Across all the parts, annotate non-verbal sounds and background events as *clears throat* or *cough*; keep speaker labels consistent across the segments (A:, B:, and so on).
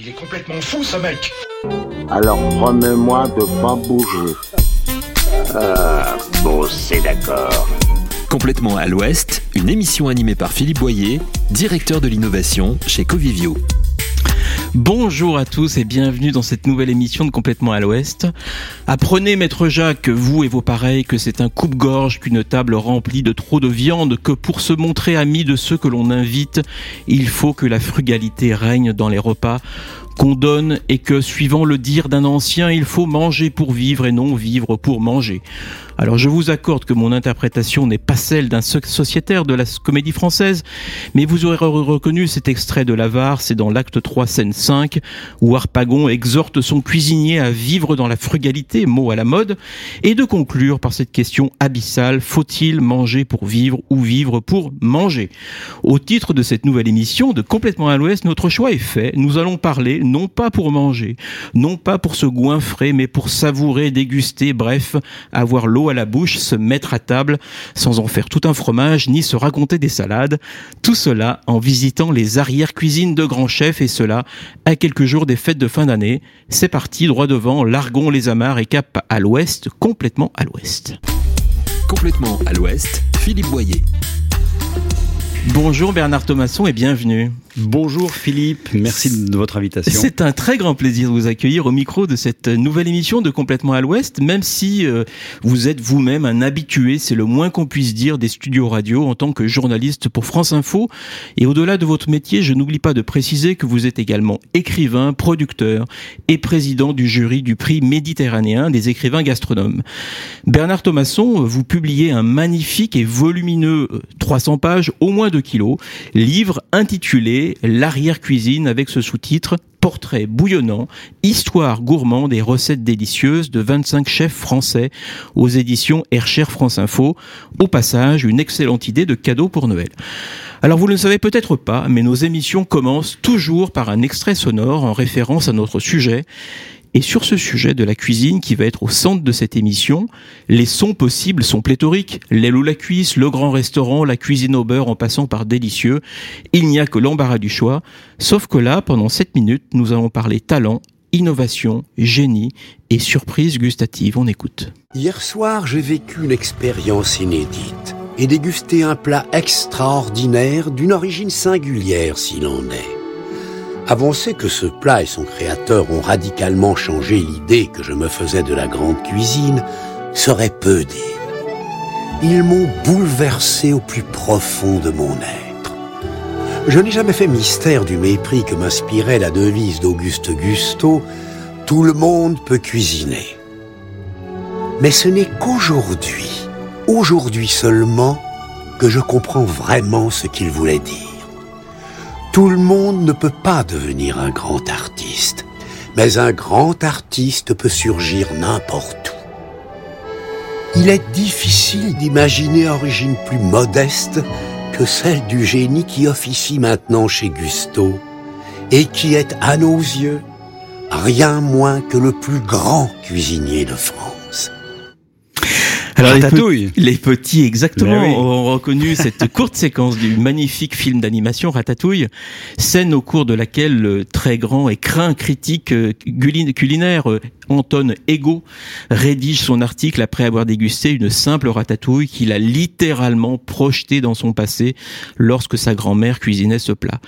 A: Il est complètement fou ce mec
B: Alors promets-moi de pas bouger.
C: Ah, bon, c'est d'accord.
D: Complètement à l'Ouest, une émission animée par Philippe Boyer, directeur de l'innovation chez Covivio.
E: Bonjour à tous et bienvenue dans cette nouvelle émission de Complètement à l'Ouest. Apprenez, maître Jacques, vous et vos pareils, que c'est un coupe-gorge qu'une table remplie de trop de viande, que pour se montrer ami de ceux que l'on invite, il faut que la frugalité règne dans les repas qu'on donne et que, suivant le dire d'un ancien, il faut manger pour vivre et non vivre pour manger. Alors je vous accorde que mon interprétation n'est pas celle d'un sociétaire de la comédie française, mais vous aurez reconnu cet extrait de l'avare, c'est dans l'acte 3, scène 5, où Harpagon exhorte son cuisinier à vivre dans la frugalité, mot à la mode, et de conclure par cette question abyssale, faut-il manger pour vivre ou vivre pour manger? Au titre de cette nouvelle émission de Complètement à l'Ouest, notre choix est fait, nous allons parler non pas pour manger, non pas pour se goinfrer, mais pour savourer, déguster, bref, avoir l'eau à la bouche, se mettre à table sans en faire tout un fromage ni se raconter des salades. Tout cela en visitant les arrières-cuisines de grands chefs et cela à quelques jours des fêtes de fin d'année. C'est parti, droit devant, largons les amarres et cap à l'ouest, complètement à l'ouest.
D: Complètement à l'ouest, Philippe Boyer.
E: Bonjour Bernard Thomasson et bienvenue.
F: Bonjour Philippe, merci de votre invitation.
E: C'est un très grand plaisir de vous accueillir au micro de cette nouvelle émission de Complètement à l'Ouest, même si euh, vous êtes vous-même un habitué, c'est le moins qu'on puisse dire, des studios radio en tant que journaliste pour France Info. Et au-delà de votre métier, je n'oublie pas de préciser que vous êtes également écrivain, producteur et président du jury du prix méditerranéen des écrivains gastronomes. Bernard Thomasson, vous publiez un magnifique et volumineux 300 euh, pages, au moins 2 kilos, livre intitulé l'arrière-cuisine avec ce sous-titre Portrait bouillonnant, histoire gourmande et recettes délicieuses de 25 chefs français aux éditions Hercher France Info. Au passage, une excellente idée de cadeau pour Noël. Alors vous ne le savez peut-être pas, mais nos émissions commencent toujours par un extrait sonore en référence à notre sujet. Et sur ce sujet de la cuisine qui va être au centre de cette émission, les sons possibles sont pléthoriques. L'aile ou la cuisse, le grand restaurant, la cuisine au beurre en passant par délicieux. Il n'y a que l'embarras du choix. Sauf que là, pendant 7 minutes, nous allons parler talent, innovation, génie et surprise gustative. On écoute.
G: Hier soir, j'ai vécu une expérience inédite et dégusté un plat extraordinaire d'une origine singulière s'il en est. Avancer que ce plat et son créateur ont radicalement changé l'idée que je me faisais de la grande cuisine serait peu dire. Ils m'ont bouleversé au plus profond de mon être. Je n'ai jamais fait mystère du mépris que m'inspirait la devise d'Auguste Gusto Tout le monde peut cuisiner. Mais ce n'est qu'aujourd'hui, aujourd'hui seulement, que je comprends vraiment ce qu'il voulait dire. Tout le monde ne peut pas devenir un grand artiste, mais un grand artiste peut surgir n'importe où. Il est difficile d'imaginer origine plus modeste que celle du génie qui officie maintenant chez Gusto et qui est, à nos yeux, rien moins que le plus grand cuisinier de France.
E: Alors les, petits, exactement, ont reconnu *laughs* cette courte séquence du magnifique film d'animation Ratatouille, scène au cours de laquelle le très grand et craint critique euh, culinaire euh, Anton Ego rédige son article après avoir dégusté une simple ratatouille qu'il a littéralement projetée dans son passé lorsque sa grand-mère cuisinait ce plat.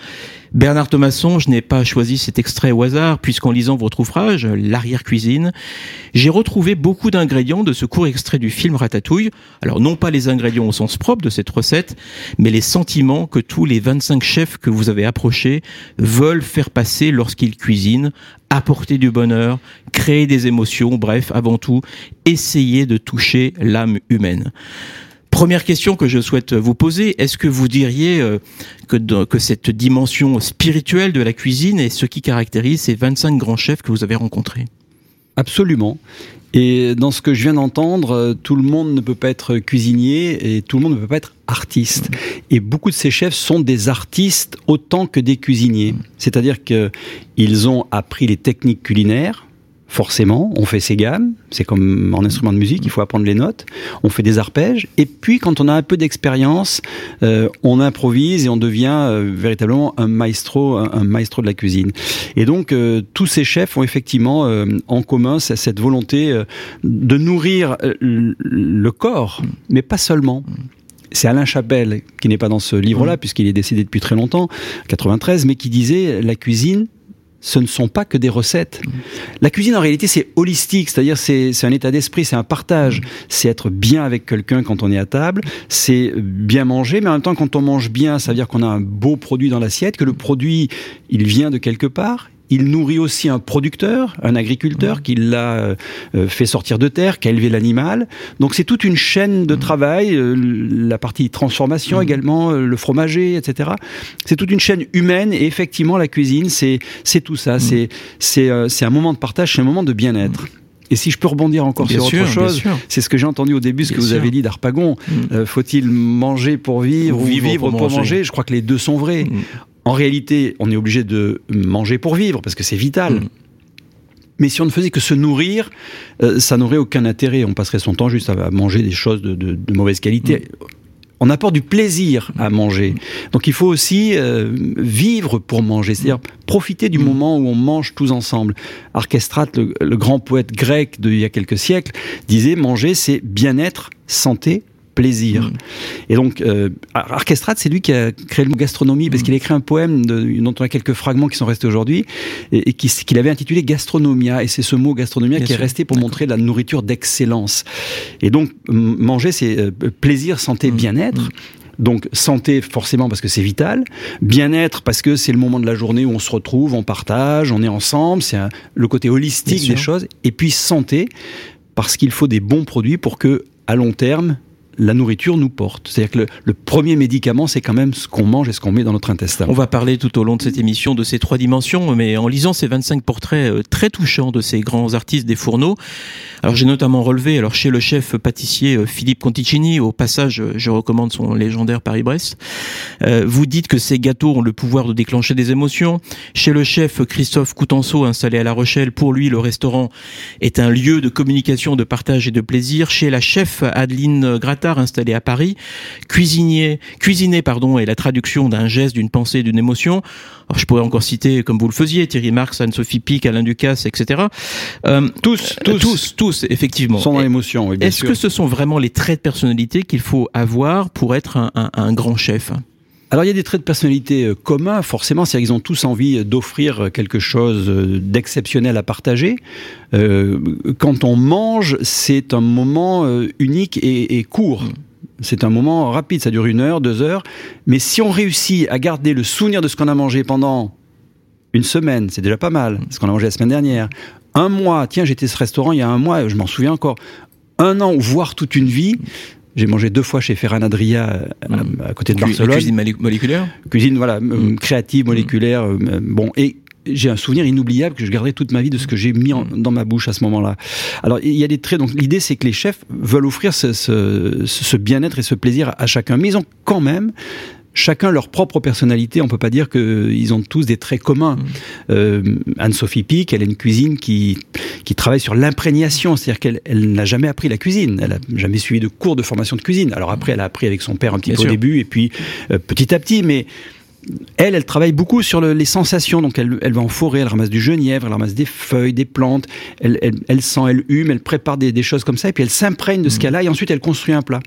E: Bernard Thomasson, je n'ai pas choisi cet extrait au hasard, puisqu'en lisant votre ouvrage, L'arrière-cuisine, j'ai retrouvé beaucoup d'ingrédients de ce court extrait du film Ratatouille. Alors non pas les ingrédients au sens propre de cette recette, mais les sentiments que tous les 25 chefs que vous avez approchés veulent faire passer lorsqu'ils cuisinent, apporter du bonheur, créer des émotions, bref, avant tout, essayer de toucher l'âme humaine. Première question que je souhaite vous poser, est-ce que vous diriez euh, que, que cette dimension spirituelle de la cuisine est ce qui caractérise ces 25 grands chefs que vous avez rencontrés?
F: Absolument. Et dans ce que je viens d'entendre, euh, tout le monde ne peut pas être cuisinier et tout le monde ne peut pas être artiste. Et beaucoup de ces chefs sont des artistes autant que des cuisiniers. C'est-à-dire qu'ils ont appris les techniques culinaires, forcément, on fait ses gammes, c'est comme en instrument de musique, il faut apprendre les notes, on fait des arpèges, et puis quand on a un peu d'expérience, euh, on improvise et on devient euh, véritablement un maestro, un, maestro de la cuisine. Et donc euh, tous ces chefs ont effectivement en commun cette volonté de nourrir le corps, mais pas seulement c'est Alain Chapelle, qui n'est pas dans ce livre-là, puisqu'il est décédé depuis très longtemps, 93, mais qui disait la cuisine, ce ne sont pas que des recettes. La cuisine, en réalité, c'est holistique, c'est-à-dire c'est, un état d'esprit, c'est un partage. C'est être bien avec quelqu'un quand on est à table, c'est bien manger, mais en même temps, quand on mange bien, ça veut dire qu'on a un beau produit dans l'assiette, que le produit, il vient de quelque part, il nourrit aussi un producteur, un agriculteur qui l'a euh, euh, fait sortir de terre, qui a élevé l'animal. Donc c'est toute une chaîne de travail, euh, la partie transformation également, le fromager, etc. C'est toute une chaîne humaine et effectivement la cuisine, c'est tout ça. C'est c'est c'est un moment de partage, c'est un moment de bien-être. Et si je peux rebondir encore sur autre chose, c'est ce que j'ai entendu au début, ce que vous avez dit d'Arpagon. Faut-il manger pour vivre ou vivre, pour, manger. Je crois que les deux sont vrais. En réalité, on est obligé de manger pour vivre parce que c'est vital. Mm. Mais si on ne faisait que se nourrir, euh, ça n'aurait aucun intérêt. On passerait son temps juste à manger des choses de, mauvaise qualité. Mm. On apporte du plaisir à manger. Donc il faut aussi euh, vivre pour manger, c'est-à-dire profiter du mm. moment où on mange tous ensemble. Archestrate, le, le grand poète grec d'il y a quelques siècles, disait manger c'est bien-être, santé, plaisir. Mm. Et donc, euh, c'est lui qui a créé le mot gastronomie, parce mm. qu'il a écrit un poème dont on a quelques fragments qui sont restés aujourd'hui, et, qu'il avait intitulé Gastronomia. Et c'est ce mot gastronomia qui est resté pour montrer la nourriture d'excellence. Et donc, manger, c'est euh, plaisir, santé, mm. bien-être. Donc santé forcément parce que c'est vital, bien-être parce que c'est le moment de la journée où on se retrouve, on partage, on est ensemble, c'est le côté holistique des choses. Et puis santé parce qu'il faut des bons produits pour que à long terme la nourriture nous porte. C'est-à-dire que le, premier médicament, c'est quand même ce qu'on mange et ce qu'on met dans notre intestin.
E: On va parler tout au long de cette émission de ces trois dimensions, mais en lisant ces 25 portraits euh, très touchants de ces grands artistes des fourneaux, alors j'ai notamment relevé, alors chez le chef pâtissier euh, Philippe Conticini, au passage, euh, je recommande son légendaire Paris-Brest, vous dites que ces gâteaux ont le pouvoir de déclencher des émotions. Chez le chef Christophe Coutenceau, installé à La Rochelle, pour lui, le restaurant est un lieu de communication, de partage et de plaisir. Chez la chef Adeline Gratta, installé à Paris, cuisinier, cuisiner pardon, est la traduction d'un geste, d'une pensée, d'une émotion. Alors, je pourrais encore citer, comme vous le faisiez, Thierry Marx, Anne-Sophie Pic, Alain Ducasse, etc.
F: Euh, tous, tous, tous, tous, effectivement.
E: Sont dans l'émotion. Est-ce que ce sont vraiment les traits de personnalité qu'il faut avoir pour être un, un grand chef?
F: Alors il y a des traits de personnalité euh, communs, forcément, c'est qu'ils ont tous envie d'offrir quelque chose euh, d'exceptionnel à partager. Euh, quand on mange, c'est un moment unique et, court. Mm. C'est un moment rapide, ça dure une heure, deux heures. Mais si on réussit à garder le souvenir de ce qu'on a mangé pendant une semaine, c'est déjà pas mal, ce qu'on a mangé la semaine dernière. Un mois, tiens, j'étais à ce restaurant il y a un mois, je m'en souviens encore. Un an, voire toute une vie, j'ai mangé deux fois chez Ferran Adria euh, hmm. à, côté de Barcelone.
E: Cuisine moléculaire
F: Cuisine, voilà, hmm. créative, moléculaire. Euh, bon, et j'ai un souvenir inoubliable que je garderai toute ma vie de ce que j'ai mis hmm. dans ma bouche à ce moment-là. Alors il y a des traits. Donc l'idée c'est que les chefs veulent offrir ce, ce, ce bien-être et ce plaisir à chacun, mais ils ont quand même chacun leur propre personnalité. On peut pas dire qu'ils ont tous des traits communs. Mm. Euh, Anne-Sophie Pic, elle a une cuisine qui, qui travaille sur l'imprégnation, c'est-à-dire qu'elle elle, n'a jamais appris la cuisine. Elle a jamais suivi de cours de formation de cuisine. Alors après, elle a appris avec son père un petit peu au début, et puis euh, petit à petit, mais elle, elle travaille beaucoup sur les sensations. Donc, elle, va en forêt, elle ramasse du genièvre, elle ramasse des feuilles, des plantes. Elle, sent, elle hume, elle prépare des, choses comme ça. Et puis, elle s'imprègne de ce mmh. qu'elle a. Et ensuite, elle construit un plat.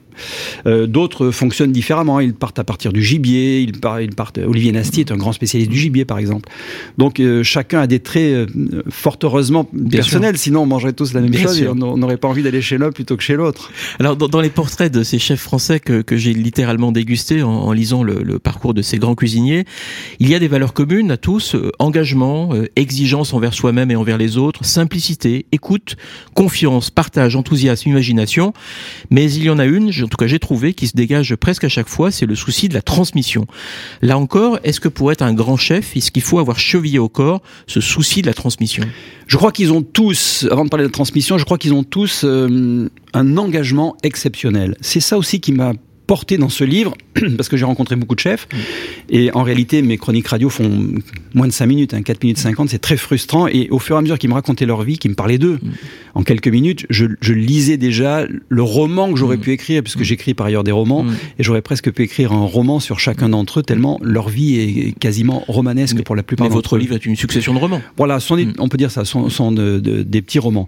F: Euh, d'autres fonctionnent différemment. Ils partent à partir du gibier. Ils partent, Olivier Nasty est un grand spécialiste du gibier, par exemple. Donc, euh, chacun a des traits euh, fort heureusement personnels. Sinon, on mangerait tous la même chose et on n'aurait pas envie d'aller chez l'un plutôt que chez l'autre.
E: Alors, dans, les portraits de ces chefs français que, j'ai littéralement dégustés en, lisant le parcours de ces grands cuisiniers, il y a des valeurs communes à tous, engagement, exigence envers soi-même et envers les autres, simplicité, écoute, confiance, partage, enthousiasme, imagination. Mais il y en a une, en tout cas j'ai trouvé, qui se dégage presque à chaque fois, c'est le souci de la transmission. Là encore, est-ce que pour être un grand chef, est-ce qu'il faut avoir chevillé au corps ce souci de la transmission?
F: Je crois qu'ils ont tous, avant de parler de transmission, je crois qu'ils ont tous euh, un engagement exceptionnel. C'est ça aussi qui m'a porté dans ce livre, *clears throat* parce que j'ai rencontré beaucoup de chefs, et en réalité, mes chroniques radio font moins de 5 minutes, hein, 4 minutes 50, c'est très frustrant, et au fur et à mesure qu'ils me racontaient leur vie, qu'ils me parlaient d'eux, en quelques minutes, je, je lisais déjà le roman que j'aurais pu écrire, puisque j'écris par ailleurs des romans, et j'aurais presque pu écrire un roman sur chacun d'entre eux, tellement leur vie est quasiment romanesque pour la plupart d'entre
E: votre livre est une succession de romans.
F: Voilà, sont des- on peut dire ça, sont, sont de- de- des petits romans.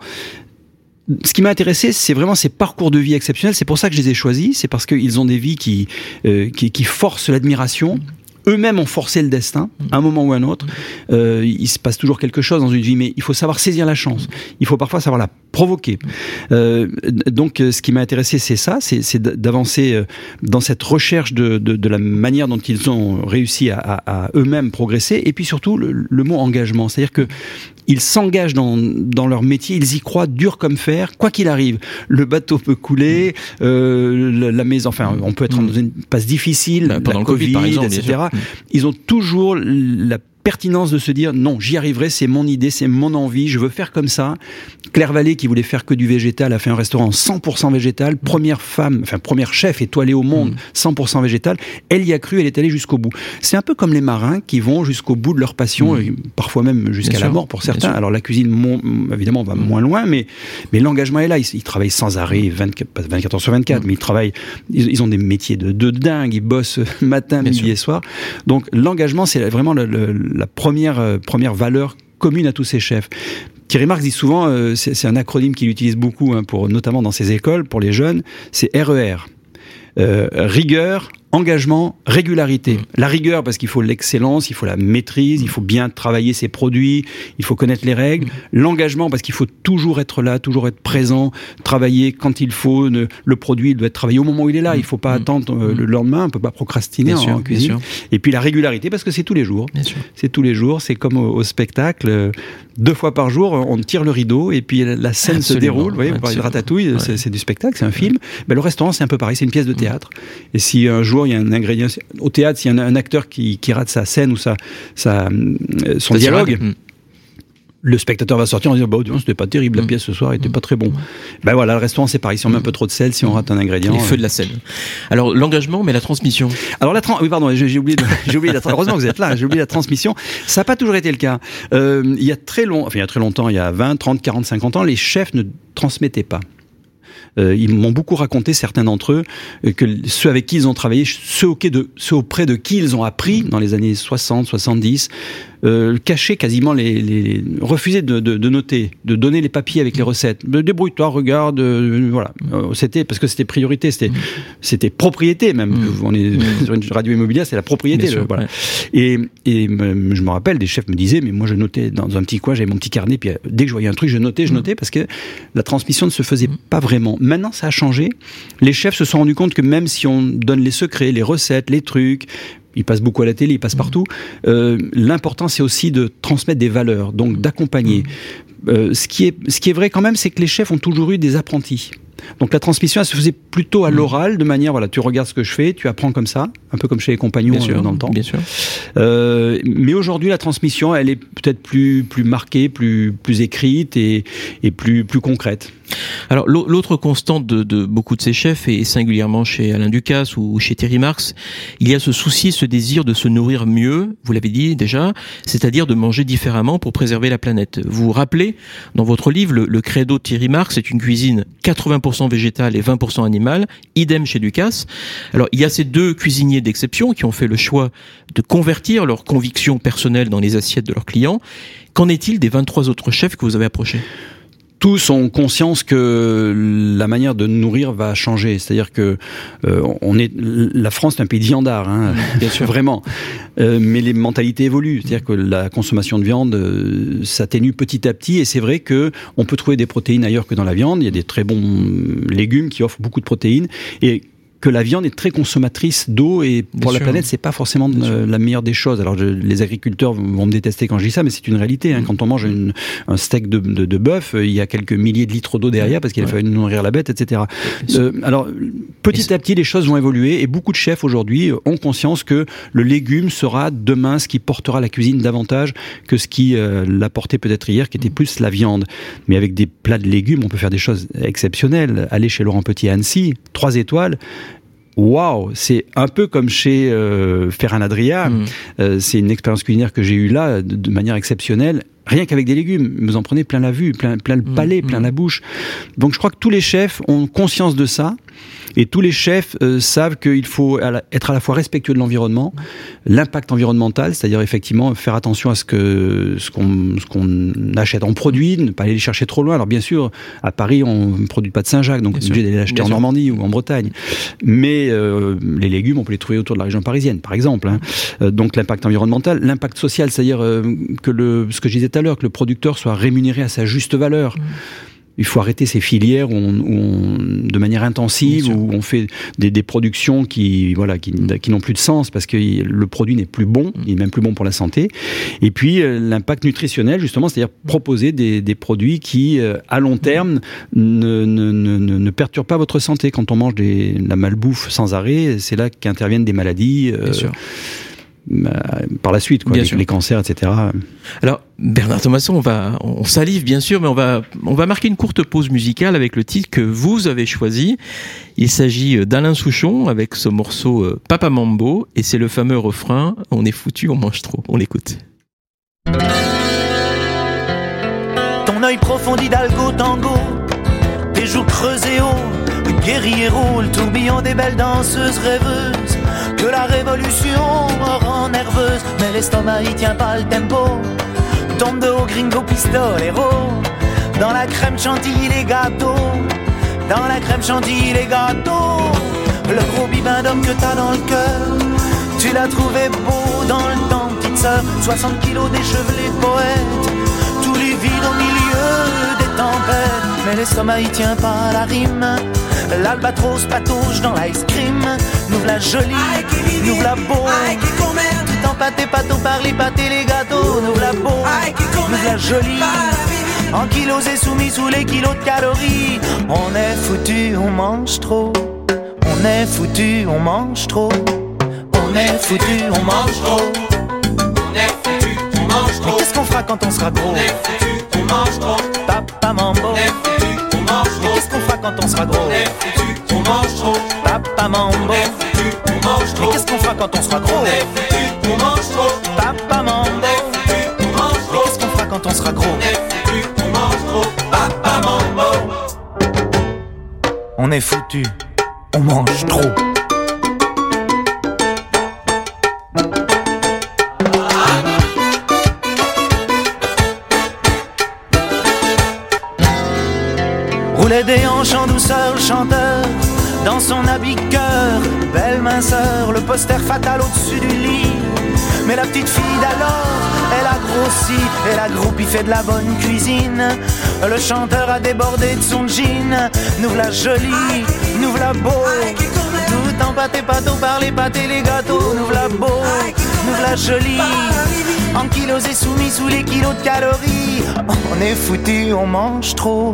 F: Ce qui m'a intéressé, c'est vraiment ces parcours de vie exceptionnels. C'est pour ça que je les ai choisis. C'est parce qu'ils ont des vies qui, euh, qui, qui forcent l'admiration. Eux-mêmes ont forcé le destin, à un moment ou à un autre. Euh, il se passe toujours quelque chose dans une vie, mais il faut savoir saisir la chance. Il faut parfois savoir la provoquer. Euh, donc, ce qui m'a intéressé, c'est ça, c'est d'avancer euh, dans cette recherche de, de, de la manière dont ils ont réussi à, à- à eux-mêmes progresser, et puis surtout le, le mot engagement, c'est-à-dire que ils s'engagent dans, dans leur métier, ils y croient dur comme fer, quoi qu'il arrive. Le bateau peut couler, euh, la, la maison, enfin, on peut être dans une passe difficile,
E: Bah, pendant
F: la
E: le Covid, par exemple, bien
F: etc.
E: sûr.
F: Ils ont toujours la pertinence de se dire non, j'y arriverai, c'est mon idée, c'est mon envie, je veux faire comme ça. Claire Vallée, qui voulait faire que du végétal, a fait un restaurant 100% végétal, première femme, enfin première chef étoilée au monde,
E: Mm.
F: 100% végétal. Elle y a cru, elle est allée jusqu'au bout. C'est un peu comme les marins qui vont jusqu'au bout de leur passion, et parfois même jusqu'à
E: Mm.
F: La mort pour certains. Alors la cuisine, mon- évidemment, va moins loin, mais, mais l'engagement est là. Ils, ils travaillent sans arrêt, 24, pas 24 heures sur 24,
E: Mm.
F: mais ils travaillent, ils, ils ont des métiers de, de dingue, ils bossent *laughs* matin,
E: Bien
F: midi
E: sûr.
F: et soir. Donc l'engagement, c'est vraiment le- le- la première, euh, première valeur commune à tous ces chefs. Thierry Marx dit souvent, euh, c'est un acronyme qu'il utilise beaucoup, hein, pour, notamment dans ses écoles, pour les jeunes, c'est RER. Euh, rigueur, engagement, régularité. La rigueur parce qu'il faut l'excellence, il faut la maîtrise, il faut bien travailler ses produits, il faut connaître les règles. L'engagement parce qu'il faut toujours être là, toujours être présent, travailler quand il faut. ne- le produit il doit être travaillé au moment où il est là. Il faut pas attendre euh, le lendemain, on peut pas procrastiner
E: Bien
F: en,
E: sûr,
F: cuisine. Et puis la régularité parce que c'est tous les jours. C'est tous les jours, c'est comme au, au spectacle. Deux fois par jour, on tire le rideau et puis la, scène se déroule. Vous voyez, vous parlez de ratatouille,
E: Ouais.
F: c'est- du spectacle, c'est un film. Ben, le restaurant, c'est un peu pareil, c'est une pièce de théâtre. Et si un jour il y a un ingrédient au théâtre, s'il y a un, un acteur qui, qui rate sa scène ou sa, sa, euh, son dialogue.
E: Mm.
F: Le spectateur va sortir en disant bah, c'était pas terrible, la
E: Mm.
F: pièce ce soir était pas très bon. Ben voilà, le restaurant c'est pareil, si on met un peu trop de sel, si on rate un ingrédient.
E: Les feux
F: euh,
E: de la scène. Alors l'engagement, mais la transmission.
F: alors la tran- oui pardon, j'ai oublié, *laughs* j'ai oublié la heureusement que vous êtes là, j'ai oublié la transmission. Ça n'a pas toujours été le cas. Euh, il y a très long, enfin il y a très longtemps, il y a 20, 30, 40, 50 ans, les chefs ne transmettaient pas. Euh, ils m'ont beaucoup raconté, certains d'entre eux, euh, que ceux avec qui ils ont travaillé, ceux auprès de, ceux auprès de qui ils ont appris dans les années 60, 70, euh, cachaient quasiment les, les refusaient de, de, de noter, de donner les papiers avec les recettes. Euh, Débrouille-toi, regarde, euh, voilà. Euh, c'était parce que c'était priorité, c'était c'était propriété même.
E: Mm.
F: On est *laughs* sur une radio immobilière, c'est la propriété.
E: Bien
F: le-
E: sûr,
F: voilà.
E: ouais.
F: Et, et je me rappelle, des chefs me disaient, mais moi je notais dans un petit coin, j'avais mon petit carnet, puis dès que je voyais un truc, je notais, je
E: Mm.
F: notais, parce que la transmission ne se faisait pas vraiment. Maintenant, ça a changé. Les chefs se sont rendus compte que même si on donne les secrets, les recettes, les trucs, ils passent beaucoup à la télé, ils
E: Mm.
F: passent partout. Euh, L'important, c'est aussi de transmettre des valeurs, donc d'accompagner. Euh, ce, qui est, ce qui est vrai quand même, c'est que les chefs ont toujours eu des apprentis. Donc la transmission, elle se faisait plutôt
E: Mm.
F: à l'oral, de manière, voilà, tu regardes ce que je fais, tu apprends comme ça, un peu comme chez les compagnons
E: Bien sûr.
F: euh, dans le temps.
E: Bien sûr.
F: Euh, mais aujourd'hui, la transmission, elle est peut-être plus plus marquée, plus plus écrite et, et plus plus concrète.
E: Alors l'au- l'autre constante de, de beaucoup de ces chefs et singulièrement chez Alain Ducasse ou chez Thierry Marx, il y a ce souci, ce désir de se nourrir mieux, vous l'avez dit déjà, c'est-à-dire de manger différemment pour préserver la planète. Vous vous rappelez dans votre livre le, le credo de Thierry Marx, c'est une cuisine 80% végétale et 20% animale, idem chez Ducasse. Alors il y a ces deux cuisiniers d'exception qui ont fait le choix de convertir leurs convictions personnelles dans les assiettes de leurs clients. Qu'en est-il des 23 autres chefs que vous avez approchés?
F: Tous ont conscience que la manière de nourrir va changer. C'est-à-dire que euh, on est la France est un pays de viandard, hein, *laughs* bien sûr, vraiment. Euh, mais les mentalités évoluent. C'est-à-dire que la consommation de viande euh, s'atténue petit à petit. Et c'est vrai que on peut trouver des protéines ailleurs que dans la viande. Il y a des très bons légumes qui offrent beaucoup de protéines et que la viande est très consommatrice d'eau et pour
E: Bien
F: la
E: sûr.
F: planète c'est pas forcément euh, la meilleure des choses. Alors je- les agriculteurs vont me détester quand je dis ça, mais c'est une réalité.
E: Mm.
F: Hein. Quand on mange une- un steak de, de, de bœuf, euh, il y a quelques milliers de litres d'eau derrière parce qu'il a
E: Ouais.
F: fallu nourrir la bête, etc. Euh, alors petit à petit les choses vont évoluer et beaucoup de chefs aujourd'hui ont conscience que le légume sera demain ce qui portera la cuisine davantage que ce qui euh, l'a porté peut-être hier, qui était plus la viande. Mais avec des plats de légumes, on peut faire des choses exceptionnelles. Aller chez Laurent Petit à Annecy, trois étoiles waouh, c'est un peu comme chez euh, Ferran Adria.
E: Mm.
F: Euh, c'est une expérience culinaire que j'ai eue là de, de manière exceptionnelle. Rien qu'avec des légumes, vous en prenez plein la vue, plein, plein le
E: Mm,
F: palais, plein
E: mm.
F: la bouche. Donc je crois que tous les chefs ont conscience de ça. Et tous les chefs euh, savent qu'il faut être à la fois respectueux de l'environnement, l'impact environnemental, c'est-à-dire effectivement faire attention à ce que ce qu'on achète en produit, ne pas aller les chercher trop loin. Alors bien sûr, à Paris, on ne produit pas de Saint-Jacques, donc on est
E: Bien
F: obligé d'aller l'acheter
E: Bien
F: en
E: sûr.
F: Normandie ou en Bretagne. Mais euh, les légumes, on peut les trouver autour de la région parisienne, par exemple. hein. Euh, donc l'impact environnemental, l'impact social, c'est-à-dire que le ce que je disais tout à l'heure, que le producteur soit rémunéré à sa juste valeur. Il faut arrêter ces filières où on, où on- de manière intensive, où on fait des, des productions qui, voilà, qui, qui n'ont plus de sens parce que le produit n'est plus bon, il est même plus bon pour la santé. Et puis euh, l'impact nutritionnel, justement, c'est-à-dire proposer des, des produits qui, euh, à long terme, ne, ne, ne, ne- ne perturbent pas votre santé. Quand on mange des, de la malbouffe sans arrêt, c'est là qu'interviennent des maladies euh,
E: Bien sûr.
F: Euh, par la suite, quoi,
E: Bien
F: les,
E: sûr.
F: les cancers, etc.
E: Alors, Bernard Thomasson, on va, on salive bien sûr, mais on va, on va marquer une courte pause musicale avec le titre que vous avez choisi. Il s'agit euh, d'Alain Souchon avec ce morceau euh, Papa Mambo, et c'est le fameux refrain On est foutu, on mange trop. On l'écoute.
A: Ton œil profond d'Hidalgo tango, tes joues creusées haut, le guerriero, le tourbillon des belles danseuses rêveuses, que la révolution rend nerveuse, mais l'estomac y tient pas le tempo. Tombe de haut gringo pistolero, dans la crème chantilly les gâteaux, dans la crème chantilly les gâteaux, le gros bibin d'homme que t'as dans le cœur, tu l'as trouvé beau dans le temps, petite sœur, 60 kilos d'échevelé poète tous les vides au milieu des tempêtes. Mais l'estomac y tient pas la rime. L'albatros patauge dans l'ice cream. Nous la jolie, nous la beau. Tout empâté, pâteau par les pâtés, les gâteaux. Nous la beau, nous la jolie. En kilos et soumis sous les kilos de calories. On est foutu, on mange trop. On est foutu, on mange trop. On est foutu, on mange trop. Mais qu'est-ce qu'on fera quand on sera gros? Papa Mambo Mais quand on sera gros. Papa Mambo Mais qu'est-ce qu'on fera quand on sera gros? Papa Mambo Mais qu'est-ce qu'on fera quand on sera gros? On est foutu, on mange trop. Roulait chanteur, dans son habit cœur, belle minceur, le poster fatal au-dessus du lit. Mais la petite fille d'alors, elle a grossi, et la groupie fait de la bonne cuisine. Le chanteur a débordé de son jean, nous la jolie, nous la beau. Tout empâté, pâteau par les pâtés, les gâteaux, nous la beau, nous la jolie. En kilos et soumis sous les kilos de calories. On est foutu, on mange trop.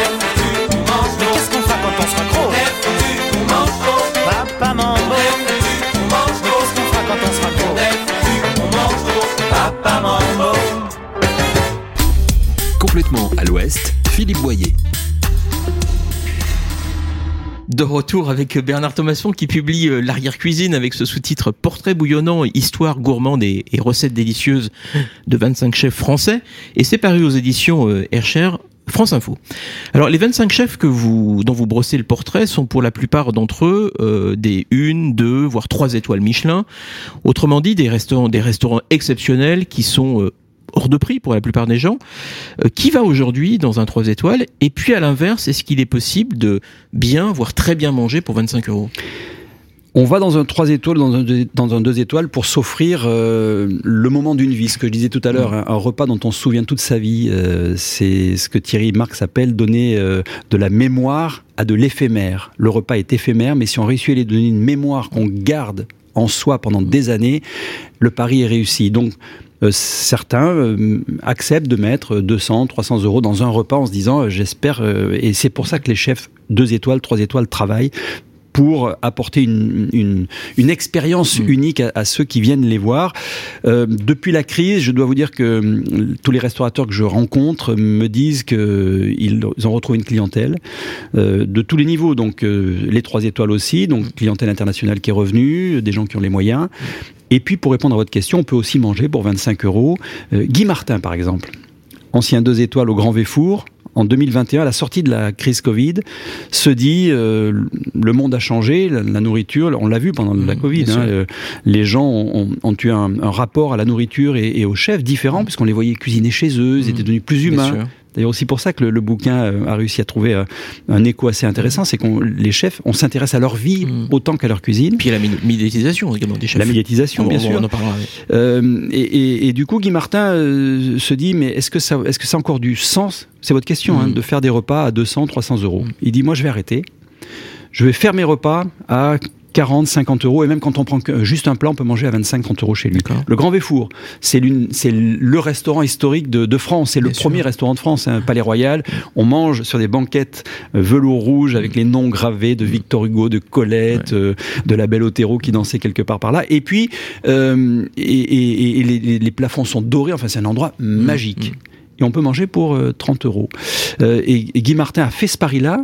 D: À l'ouest, Philippe Boyer.
E: De retour avec Bernard Thomasson qui publie euh, l'arrière-cuisine avec ce sous-titre Portrait bouillonnant, histoire gourmande et, et recettes délicieuses de 25 chefs français. Et c'est paru aux éditions euh, Hercher. France Info. Alors les 25 chefs que vous dont vous brossez le portrait sont pour la plupart d'entre eux euh, des une, deux, voire trois étoiles Michelin. Autrement dit des restaurants des restaurants exceptionnels qui sont euh, hors de prix pour la plupart des gens. Euh, qui va aujourd'hui dans un 3 étoiles Et puis à l'inverse, est-ce qu'il est possible de bien, voire très bien manger pour 25 euros?
F: On va dans un 3 étoiles, dans un 2, dans un deux étoiles pour s'offrir euh, le moment d'une vie. Ce que je disais tout à l'heure, un, repas dont on se souvient toute sa vie. euh, c'est ce que Thierry Marx appelle donner de la mémoire à de l'éphémère. Le repas est éphémère, mais si on réussit à lui donner une mémoire qu'on garde en soi pendant des années, le pari est réussi. Donc, certains euh, acceptent de mettre 200, 300 euros dans un repas en se disant, euh, j'espère, euh, et c'est pour ça que les chefs deux étoiles, trois étoiles travaillent pour apporter une, une, une expérience
E: Mm.
F: unique à, à ceux qui viennent les voir. Euh, depuis la crise, je dois vous dire que tous les restaurateurs que je rencontre me disent qu'ils ont retrouvé une clientèle euh, de tous les niveaux, donc euh, les trois étoiles aussi, donc clientèle internationale qui est revenue, des gens qui ont les moyens. Et puis pour répondre à votre question, on peut aussi manger pour 25 euros. Euh, Guy Martin par exemple, ancien deux étoiles au Grand Véfour, en 2021, à la sortie de la crise Covid, se dit euh, le monde a changé, la, la nourriture, on l'a vu pendant la
E: Mmh,
F: Covid, hein, euh, les gens ont, eu un, un rapport à la nourriture et, et aux chefs différent, puisqu'on les voyait cuisiner chez eux, ils
E: Mmh,
F: étaient devenus plus humains. D'ailleurs aussi pour ça que le, le bouquin euh, a réussi à trouver euh, un écho assez intéressant, c'est qu'on les chefs, on s'intéresse à leur vie
E: Mmh.
F: autant qu'à leur cuisine.
E: Puis a la mé- médiatisation également des chefs.
F: La médiatisation,
E: On-
F: bien
E: on-
F: sûr.
E: On en parlera. oui.
F: Euh, et, et- et du coup, Guy Martin euh, se dit, mais est-ce que ça, est-ce que ça a encore du sens? C'est votre question, hein,
E: Mm.
F: de faire des repas à 200, 300 euros.
E: Mm.
F: Il dit, moi, je vais arrêter. Je vais faire mes repas à 40, 50 euros. Et même quand on prend juste un plat, on peut manger à 25, 30 euros chez lui. Le Grand Véfour, c'est l'une- c'est le restaurant historique de, de France. C'est le
E: sûr.
F: premier restaurant de France, un Palais Royal. On mange sur des banquettes euh, velours rouge avec les noms gravés de Victor Hugo, de Colette, euh, de la belle Otero qui dansait quelque part par là. Et puis, euh, et, et- et les, plafonds sont dorés. Enfin, c'est un endroit magique. Et on peut manger pour euh, 30 euros. Euh, et, et Guy Martin a fait ce pari-là.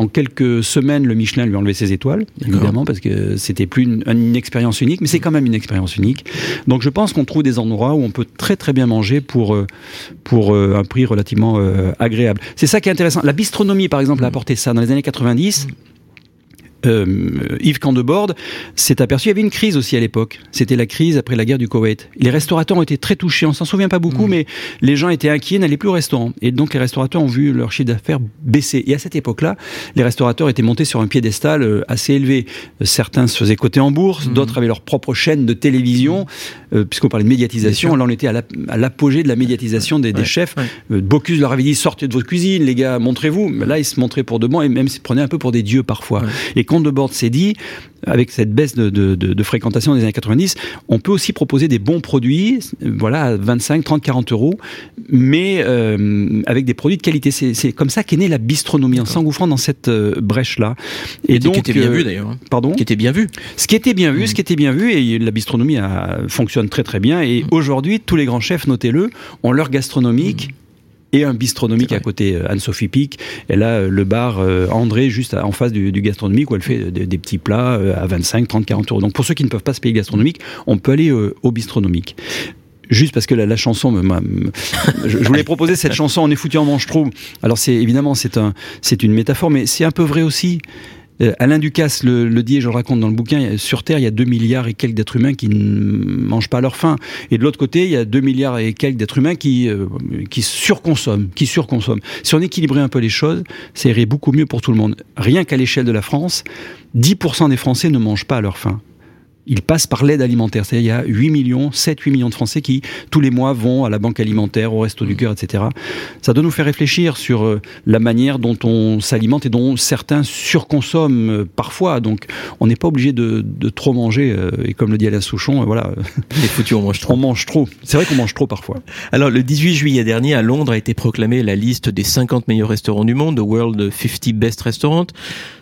F: En quelques semaines, le Michelin lui a enlevé ses étoiles, évidemment, parce que c'était plus une, une expérience unique, mais c'est quand même une expérience unique. Donc je pense qu'on trouve des endroits où on peut très très bien manger pour, euh, pour euh, un prix relativement euh, agréable. C'est ça qui est intéressant. La bistronomie, par exemple, a apporté ça dans les années 90. Euh, Yves Candeborde s'est aperçu, il y avait une crise aussi à l'époque. C'était la crise après la guerre du Koweït. Les restaurateurs ont été très touchés, on s'en souvient pas beaucoup, mais les gens étaient inquiets, n'allaient plus au restaurant. Et donc les restaurateurs ont vu leur chiffre d'affaires baisser. Et à cette époque-là, les restaurateurs étaient montés sur un piédestal euh, assez élevé. Certains se faisaient coter en bourse, d'autres avaient leur propre chaîne de télévision, euh, puisqu'on parlait de médiatisation. Là, on était à la- à l'apogée de la médiatisation des, chefs.
E: ouais.
F: Euh, Bocuse leur avait dit sortez de votre cuisine, les gars, montrez-vous. Mais là, ils se montraient pour de bon et même se prenaient un peu pour des dieux parfois.
E: Ouais.
F: Et Comte de Borde s'est dit, avec cette baisse de, de- de- de fréquentation des années 90, on peut aussi proposer des bons produits, euh, voilà, à 25, 30, 40 euros, mais euh, avec des produits de qualité. C'est comme ça qu'est née la bistronomie, en s'engouffrant dans cette euh, brèche-là.
E: Et,
F: Et
E: qui
F: donc,
E: était bien
F: euh,
E: vu d'ailleurs. hein.
F: Pardon?
E: Qui était bien vu.
F: ce qui était bien vu,
E: Mm.
F: ce qui était bien vu, et la bistronomie a- fonctionne très très bien. Et aujourd'hui, tous les grands chefs, notez-le, ont leur gastronomique. Et un bistronomique à côté, euh, Anne-Sophie Pic. Elle a euh, le bar euh, André juste en face du, du gastronomique où elle fait des, des petits plats à 25, 30, 40 euros. Donc pour ceux qui ne peuvent pas se payer gastronomique, on peut aller au bistronomique. Juste parce que la, la chanson, me- m'a- me- je, je voulais proposer cette chanson, on est foutu en manche trop. Alors c'est évidemment c'est un, c'est une métaphore, mais c'est un peu vrai aussi. Euh, Alain Ducasse le, dit, et je le raconte dans le bouquin, sur Terre, il y a 2 milliards et quelques d'êtres humains qui ne mangent pas leur faim. Et de l'autre côté, il y a 2 milliards et quelques d'êtres humains qui, euh, qui surconsomment, qui surconsomment. Si on équilibrait un peu les choses, ça irait beaucoup mieux pour tout le monde. Rien qu'à l'échelle de la France, 10% des Français ne mangent pas à leur faim. Ils passent par l'aide alimentaire. C'est-à-dire, il y a 8 millions, 7, 8 millions de Français qui, tous les mois, vont à la banque alimentaire, au Resto du Cœur, etc. Ça doit nous faire réfléchir sur euh, la manière dont on s'alimente et dont certains surconsomment euh, parfois. Donc, on n'est pas obligé de, de trop manger. euh, et comme le dit Alain Souchon, voilà,
E: Les foutus, on mange trop. *laughs*
F: on mange trop. C'est vrai qu'on mange trop parfois.
E: Alors, le 18 juillet dernier, à Londres, a été proclamée la liste des 50 meilleurs restaurants du monde, The World 50 Best Restaurants.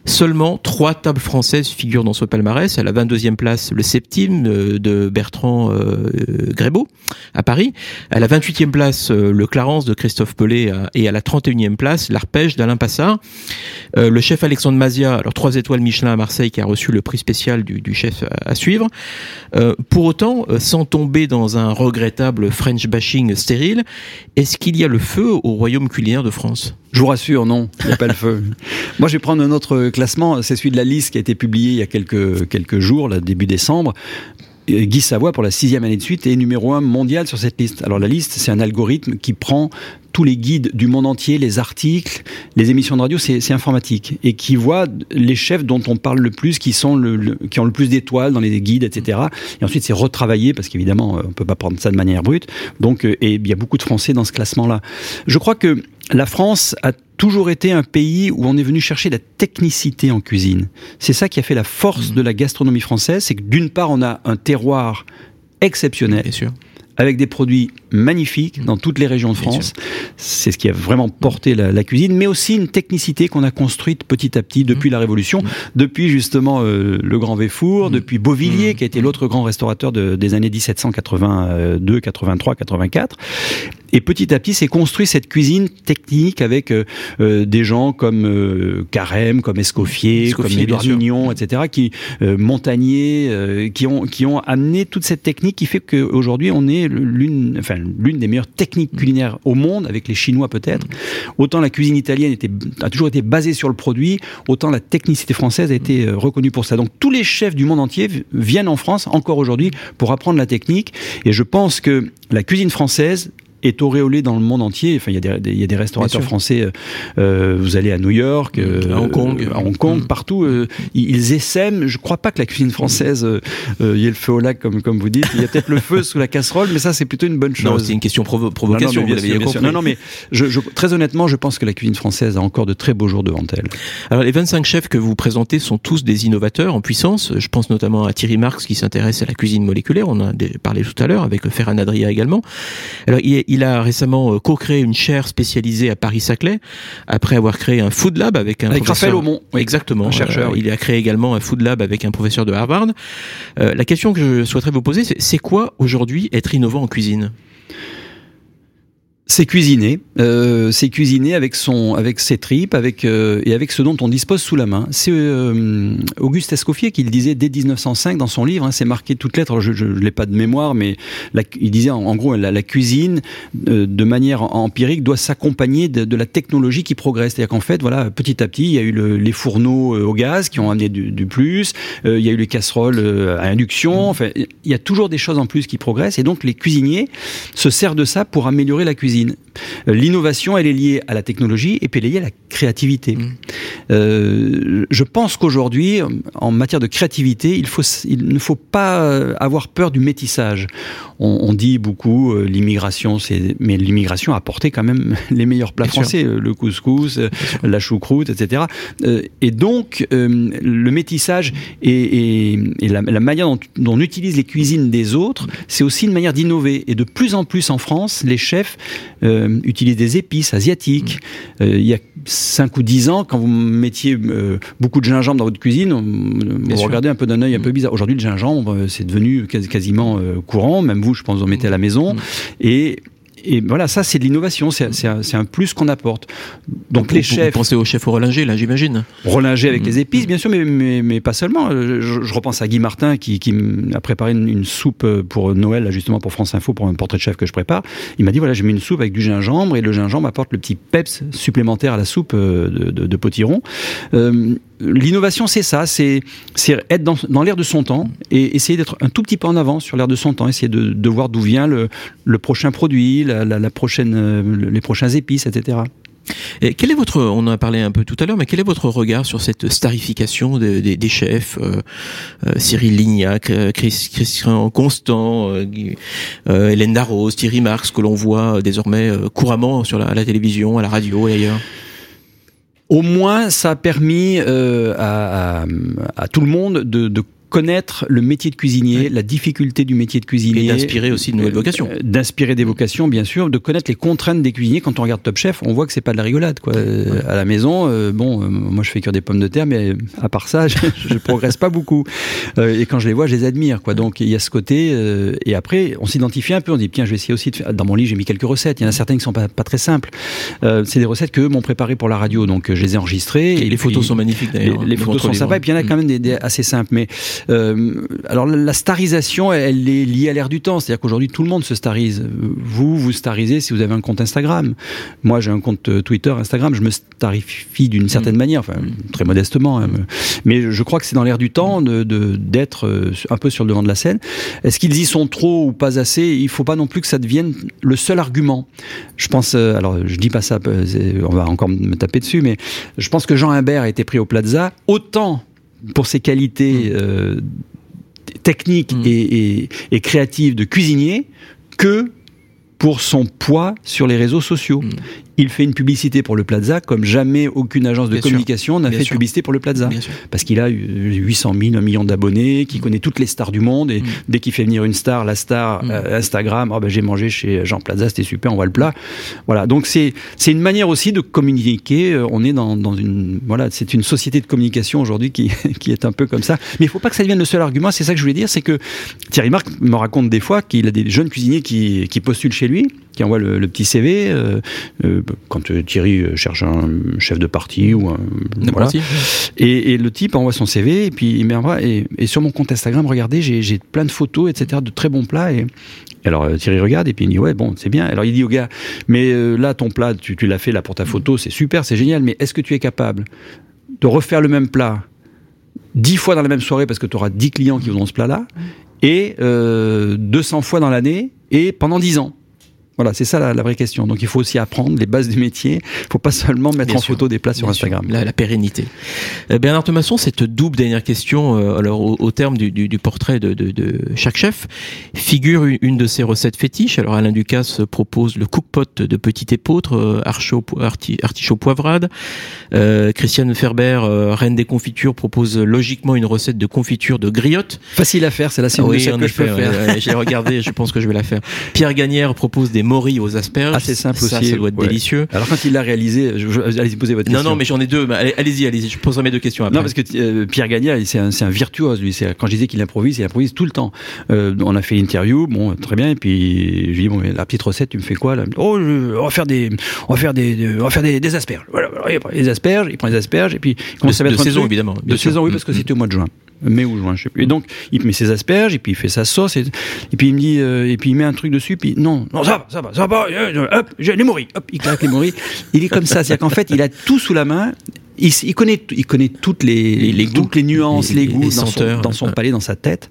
E: Seulement trois tables françaises figurent dans ce palmarès. À la 22e place, le Septime euh, de Bertrand euh, Grébeau, à Paris. À la 28e place, euh, le Clarence de Christophe Pelé. Et à la 31e place, l'Arpège d'Alain Passard. Euh, le chef Alexandre Mazia, alors trois étoiles Michelin à Marseille, qui a reçu le prix spécial du, chef à, suivre. Euh, pour autant, euh, sans tomber dans un regrettable French bashing stérile, est-ce qu'il y a le feu au royaume culinaire de France?
F: Je vous rassure, non, il n'y a pas le feu. *laughs* Moi, je vais prendre un autre classement. C'est celui de la liste qui a été publié il y a quelques, quelques jours, là, début décembre. Euh, Guy Savoie, pour la sixième année de suite, est numéro un mondial sur cette liste. Alors, la liste, c'est un algorithme qui prend tous les guides du monde entier, les articles, les émissions de radio, c'est informatique. Et qui voit les chefs dont on parle le plus, qui, sont le, le- qui ont le plus d'étoiles dans les guides, etc. Et ensuite, c'est retravaillé, parce qu'évidemment, euh, on peut pas prendre ça de manière brute. Donc, euh, et il y a beaucoup de Français dans ce classement-là. Je crois que la France a toujours été un pays où on est venu chercher la technicité en cuisine. C'est ça qui a fait la force de la gastronomie française, c'est que d'une part, on a un terroir exceptionnel
E: Bien sûr.
F: Avec des produits magnifiques dans toutes les régions de France. C'est ce qui a vraiment porté la, la cuisine, mais aussi une technicité qu'on a construite petit à petit depuis la Révolution, depuis justement euh, le Grand Véfour, depuis Beauvilliers, qui a été l'autre grand restaurateur de- des années 1782, 83, 84. Et petit à petit, s'est construit cette cuisine technique avec euh, euh, des gens comme euh, Carême, comme Escoffier,
E: Escoffier,
F: comme Édouard. Mignon, etc., qui euh, Montagnier, euh, qui ont qui ont amené toute cette technique qui fait qu'aujourd'hui on est l'une, enfin l'une des meilleures techniques culinaires au monde, avec les Chinois peut-être. Autant la cuisine italienne était a toujours été basée sur le produit, autant la technicité française a été euh, reconnue pour ça. Donc tous les chefs du monde entier viennent en France encore aujourd'hui pour apprendre la technique. Et je pense que la cuisine française est auréolée dans le monde entier. Enfin, il y a des, il y a des restaurateurs français. euh, euh, vous allez à New York, euh,
E: À Hong Kong.
F: à Hong Kong,
E: Mm.
F: partout. euh, ils, essaiment. Je crois pas que la cuisine française, euh, euh, il y ait le feu au lac, comme comme vous dites. Il y a peut-être le feu sous la casserole, mais ça, c'est plutôt une bonne chose.
E: Non, c'est une question provo-
F: Non, non,
E: provocation,
F: mais bien. Non, non, mais je, je- très honnêtement, je pense que la cuisine française a encore de très beaux jours devant elle.
E: Alors les 25 chefs que vous présentez sont tous des innovateurs en puissance. Je pense notamment à Thierry Marx qui s'intéresse à la cuisine moléculaire. On en a parlé tout à l'heure avec Ferran Adria également. Alors il, il a récemment euh, co-créé une chaire spécialisée à Paris-Saclay après avoir créé un food lab avec un
F: Avec
E: professeur.
F: Raphaël Aumont, oui.
E: Exactement.
F: Un chercheur,
E: Euh,
F: oui.
E: Il a créé également un food lab avec un professeur de Harvard. Euh, la question que je souhaiterais vous poser, c'est c'est quoi aujourd'hui être innovant en cuisine?
F: C'est cuisiner, euh, c'est cuisiner avec son, avec ses tripes, avec euh, et avec ce dont on dispose sous la main. C'est euh, Auguste Escoffier qui le disait dès 1905 dans son livre. hein, c'est marqué toutes lettres. Je, je l'ai pas de mémoire, mais il disait en, gros la, cuisine euh, de manière empirique doit s'accompagner de, de la technologie qui progresse. C'est-à-dire qu'en fait, voilà, petit à petit, il y a eu le- les fourneaux euh, au gaz qui ont amené du, du plus. euh, il y a eu les casseroles à induction. Enfin, il y a toujours des choses en plus qui progressent. Et donc les cuisiniers se servent de ça pour améliorer la cuisine. L'innovation, elle est liée à la technologie et puis elle est liée à la créativité.
E: Mm.
F: Euh, je pense qu'aujourd'hui, en matière de créativité, il, faut, il ne faut pas euh, avoir peur du métissage. On, on dit beaucoup euh, l'immigration, c'est, mais l'immigration a apporté quand même *laughs* les meilleurs plats
E: Bien
F: français, le couscous, euh, la choucroute, etc. Et donc, le métissage et, et, et la, la manière dont, dont on utilise les cuisines des autres, c'est aussi une manière d'innover. Et de plus en plus en France, les chefs euh, utilisent des épices asiatiques. Euh, il y a 5 ou 10 ans, quand vous mettiez euh, beaucoup de gingembre dans votre cuisine, on- vous
E: sûr.
F: regardez un peu d'un œil un peu bizarre. Aujourd'hui, le gingembre, euh, c'est devenu quasi- quasiment courant. Même vous, je pense, vous en mettez à la maison. Et et voilà, ça c'est de l'innovation, c'est un, plus qu'on apporte. Donc
E: Vous-
F: les chefs,
E: Vous pensez au chef Orlinger, là, j'imagine.
F: Relinger avec
E: Mm.
F: les épices, bien sûr, mais, mais, mais pas seulement. Euh, Je, je repense à Guy Martin qui, qui a préparé une, une soupe pour Noël, là, justement pour France Info, pour un portrait de chef que je prépare. Il m'a dit voilà, j'ai mis une soupe avec du gingembre et le gingembre apporte le petit peps supplémentaire à la soupe euh, de, de, de potiron. Euh, L'innovation, c'est ça, c'est être dans, l'air de son temps et essayer d'être un tout petit peu en avant sur l'air de son temps, essayer de, voir d'où vient le, prochain produit, la, prochaine, euh, les prochains épices, etc.
E: Et quel est votre, on en a parlé un peu tout à l'heure, mais quel est votre regard sur cette starification des, chefs, euh, euh, Cyril Lignac, Chris- Christian Constant, Hélène Darroze, Thierry Marx, que l'on voit désormais couramment sur la, la télévision, à la radio et ailleurs?
F: Au moins, ça a permis euh, à, à- tout le monde de, de connaître le métier de cuisinier, la difficulté du métier de
E: Et
F: cuisinier.
E: d'inspirer aussi de nouvelles
F: Euh,
E: vocations.
F: euh, D'inspirer des vocations, bien sûr, de connaître les contraintes des cuisiniers. Quand on regarde Top Chef, on voit que c'est pas de la rigolade. Quoi. Euh, À la maison, euh, bon, euh, moi je fais cuire des pommes de terre, mais à part ça, *laughs* je, je progresse pas beaucoup. Euh, et quand je les vois, je les admire. Quoi. Donc il y a ce côté. euh, et après, on s'identifie un peu. On dit, tiens, je vais essayer aussi de faire. Dans mon livre, j'ai mis quelques recettes. Il y en a certaines qui sont pas, pas très simples. Euh, c'est des recettes que m'ont préparées pour la radio, donc je les ai enregistrées.
E: Et les
F: puis-
E: photos sont magnifiques
F: les,
E: d'ailleurs.
F: les
E: de
F: photos sont sympas et puis il y en a quand même des, des assez simples. Mais alors la starisation, elle est liée à l'ère du temps. C'est-à-dire qu'aujourd'hui tout le monde se starise. Vous, vous starisez si vous avez un compte Instagram. Moi, j'ai un compte euh, Twitter, Instagram. Je me starifie d'une certaine manière, enfin très modestement. hein. Mais je crois que c'est dans l'air du temps de d'être euh, un peu sur le devant de la scène. Est-ce qu'ils y sont trop ou pas assez? Il faut pas non plus que ça devienne le seul argument. Je pense, euh, alors je dis pas ça, euh, on va encore me taper dessus, mais je pense que Jean Imbert a été pris au Plaza autant pour ses qualités euh, techniques
E: Mm.
F: et, et- et créatives de cuisinier que pour son poids sur les réseaux sociaux.
E: Mm.
F: Il fait une publicité pour le Plaza comme jamais aucune agence de
E: Bien
F: communication n'a fait
E: sûr.
F: de publicité pour le Plaza. Parce qu'il a eu 800 000, un million d'abonnés, qui connaît toutes les stars du monde, et
E: Mm.
F: dès qu'il fait venir une star, la star
E: Mm.
F: euh, Instagram, oh ben j'ai mangé chez Jean Plaza, c'était super, on voit le plat. Voilà, donc c'est c'est une manière aussi de communiquer. Euh, On est dans, dans une voilà, c'est une société de communication aujourd'hui qui *laughs* qui est un peu comme ça. Mais il faut pas que ça devienne le seul argument. C'est ça que je voulais dire, c'est que Thierry Marc me raconte des fois qu'il a des jeunes cuisiniers qui qui postulent chez lui, qui envoient le, le petit CV euh, euh, quand euh, Thierry cherche un chef de parti ou un voilà. Et, et le type envoie son CV et puis il et, et sur mon compte Instagram, regardez, j'ai plein de photos, etc., de très bons plats. Et, et alors Thierry regarde et puis il dit ouais bon c'est bien. Alors il dit au gars, mais là ton plat, tu, tu l'as fait là pour ta photo, c'est super, c'est génial. Mais est-ce que tu es capable de refaire le même plat dix fois dans la même soirée parce que tu auras 10 clients qui voudront ce plat-là et euh, 200 fois dans l'année et pendant 10 ans? Voilà, c'est ça la, la vraie question. Donc il faut aussi apprendre les bases du métier. Il faut pas seulement mettre
E: Bien
F: en
E: sûr.
F: photo des plats sur. Instagram.
E: La, la pérennité. Euh, Bernard Thomasson, cette double dernière question, euh, alors au, au terme du, du, du portrait de, de, de chaque chef, figure une, une de ses recettes fétiches. Alors Alain Ducasse propose le cookpot de petit épeautre, euh, artichaut, po- arti- artichaut poivrade. Euh, Christiane Ferber, reine des confitures, propose logiquement une recette de confiture de griotte.
F: Facile à faire, c'est la seule
E: oui,
F: que je peux faire.
E: ouais, j'ai regardé, je pense que je vais la faire. Pierre Gagnère propose des morilles aux asperges.
F: C'est simple
E: ça,
F: aussi,
E: Ça doit être
F: ouais.
E: délicieux.
F: Alors quand il l'a réalisé, je, je- allez-y poser votre
E: Non,
F: question.
E: non, mais j'en ai deux. Allez- Allez-y, allez-y. Je poserai mes deux questions après.
F: Non, parce que euh, Pierre Gagnard, c'est un, virtuose, lui. Quand je disais qu'il improvise, il improvise tout le temps. Euh, on a fait l'interview, bon, très bien, et puis je lui dis, bon, la petite recette, tu me fais quoi là? Oh, je- on va faire des, on va faire des, on va faire des, des asperges. Voilà, voilà, il prend les asperges, il prend les asperges, et puis commence
E: de, de saison, évidemment.
F: De saison, oui, parce que
E: Mm,
F: c'était au mois de juin. Mai ou juin, je sais plus. Et donc, il met ses asperges, et puis il fait sa sauce, et, et puis il me dit, euh, et puis il met un truc dessus, puis non, non, ça va, ça va, ça va, hop, j'ai les morilles, hop, il claque les morilles. Il est comme ça, c'est-à-dire qu'en fait, il a tout sous la main, il, connaît, il connaît toutes les,
E: Les- les goûts,
F: toutes les nuances,
E: les-
F: goûts dans,
E: senteurs.
F: son, dans son
E: Ouais.
F: palais, dans sa tête.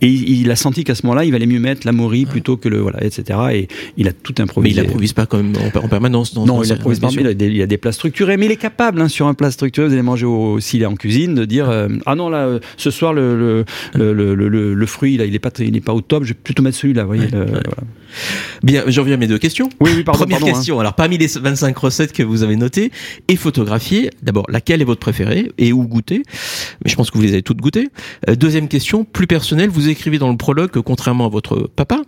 F: Et il, il a senti qu'à ce moment-là, il valait mieux mettre la morille plutôt que le, voilà, etc. Et il a tout
E: Mais
F: improvisé.
E: il improvise pas quand même en, en permanence. Dans,
F: Non,
E: dans
F: il improvise pas, mais il a, des, il a des plats structurés, mais il est capable, hein, sur un plat structuré, vous allez manger au, s'il est en cuisine, de dire, euh, ah non, là, euh, ce soir, le, le, le, le, le- fruit, là, il est pas, il est pas au top, je vais plutôt mettre celui-là, vous voyez. voilà.
E: Bien, j'en viens à mes deux questions.
F: Oui, oui, pardon,
E: Première
F: pardon, hein.
E: question. Alors, parmi les 25 recettes que vous avez notées et photographiées, d'abord, laquelle est votre préférée et où goûter? Mais je pense que vous les avez toutes goûtées. Euh, deuxième question, plus personnelle. Vous écrivez dans le prologue que, contrairement à votre papa,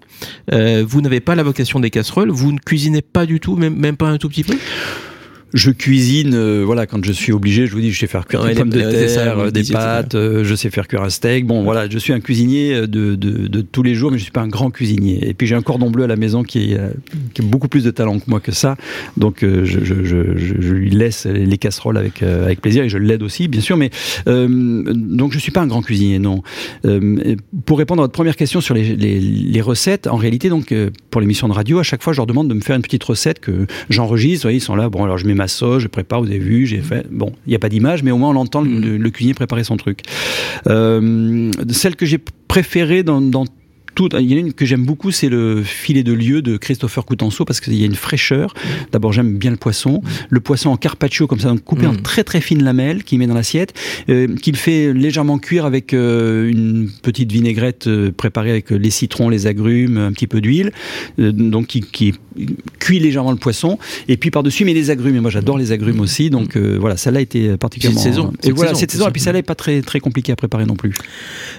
E: euh, vous n'avez pas la vocation des casseroles. Vous ne cuisinez pas du tout, même, même pas un tout petit peu?
F: Je cuisine, euh, voilà, quand je suis obligé, je vous dis, je sais faire cuire des pommes de terre, des pâtes, euh, je sais faire cuire un steak. Bon, voilà, je suis un cuisinier de, de, de tous les jours, mais je suis pas un grand cuisinier. Et puis j'ai un cordon bleu à la maison qui, est, euh, qui a beaucoup plus de talent que moi que ça. Donc euh, je, je, je, je- lui laisse les casseroles avec, euh, avec plaisir et je l'aide aussi, bien sûr. Mais euh, donc je suis pas un grand cuisinier, non. Euh, pour répondre à votre première question sur les, les, les recettes, en réalité, donc euh, pour l'émission de radio, à chaque fois, je leur demande de me faire une petite recette que j'enregistre. Vous voyez, ils sont là. Bon, alors je mets ma je prépare. Vous avez vu, j'ai fait. Bon, il n'y a pas d'image, mais au moins on entend le, le- le cuisinier préparer son truc. Euh, celle que j'ai préférée dans, dans tout, il y en a une que j'aime beaucoup, c'est le filet de lieu de Christopher Coutenceau parce qu'il y a une fraîcheur. D'abord, j'aime bien le poisson. Le poisson en carpaccio, comme ça, donc coupé en
E: Mm.
F: très très fines lamelles, qu'il met dans l'assiette, euh, qu'il fait légèrement cuire avec euh, une petite vinaigrette euh, préparée avec les citrons, les agrumes, un petit peu d'huile, donc qui, qui cuit légèrement le poisson. Et puis par-dessus, il met les agrumes. Et moi, j'adore les agrumes aussi. Donc voilà, celle-là était particulièrement.
E: C'est de saison.
F: Et voilà,
E: saison,
F: cette saison. Et puis celle-là est pas très très compliquée à préparer non plus.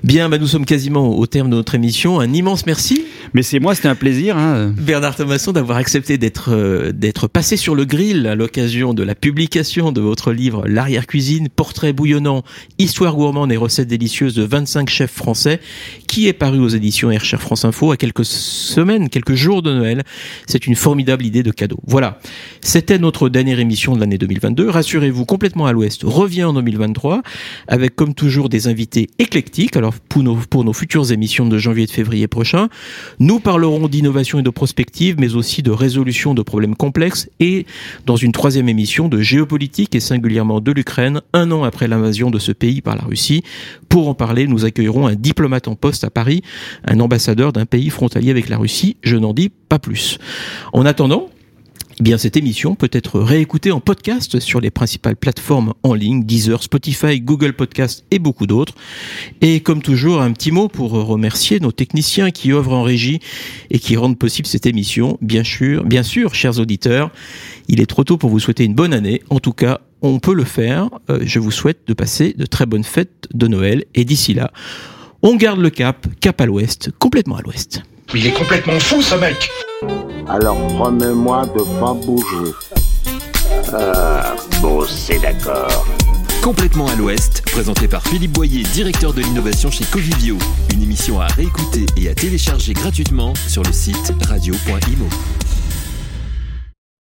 E: Bien, bah, nous sommes quasiment au terme de notre émission. Un immense merci,
F: Mais c'est moi, c'était un plaisir. Hein.
E: Bernard Thomasson, d'avoir accepté d'être euh, d'être passé sur le grill à l'occasion de la publication de votre livre L'arrière-cuisine, portrait bouillonnant, histoire gourmande et recettes délicieuses de 25 chefs français, qui est paru aux éditions Recherche France Info à quelques semaines, quelques jours de Noël. C'est une formidable idée de cadeau. Voilà, c'était notre dernière émission de l'année 2022. Rassurez-vous, complètement à l'Ouest revient en 2023 avec comme toujours des invités éclectiques. Alors pour nos, pour nos futures émissions de janvier et de février prochain, nous parlerons d'innovation et de prospective, mais aussi de résolution de problèmes complexes et dans une troisième émission de géopolitique et singulièrement de l'Ukraine, un an après l'invasion de ce pays par la Russie. Pour en parler, nous accueillerons un diplomate en poste à Paris, un ambassadeur d'un pays frontalier avec la Russie. Je n'en dis pas plus. En attendant, Eh bien, cette émission peut être réécoutée en podcast sur les principales plateformes en ligne, Deezer, Spotify, Google Podcast et beaucoup d'autres. Et comme toujours, un petit mot pour remercier nos techniciens qui œuvrent en régie et qui rendent possible cette émission. Bien sûr, bien sûr, chers auditeurs, il est trop tôt pour vous souhaiter une bonne année. En tout cas, on peut le faire. Euh, je vous souhaite de passer de très bonnes fêtes de Noël. Et d'ici là, on garde le cap, cap à l'ouest, complètement à l'ouest.
H: Mais il est complètement fou ce mec
B: Alors promets-moi de pas bouger.
C: Ah, bon, c'est d'accord.
D: Complètement à l'ouest, présenté par Philippe Boyer, directeur de l'innovation chez Covivio. Une émission à réécouter et à télécharger gratuitement sur le site radio.imo.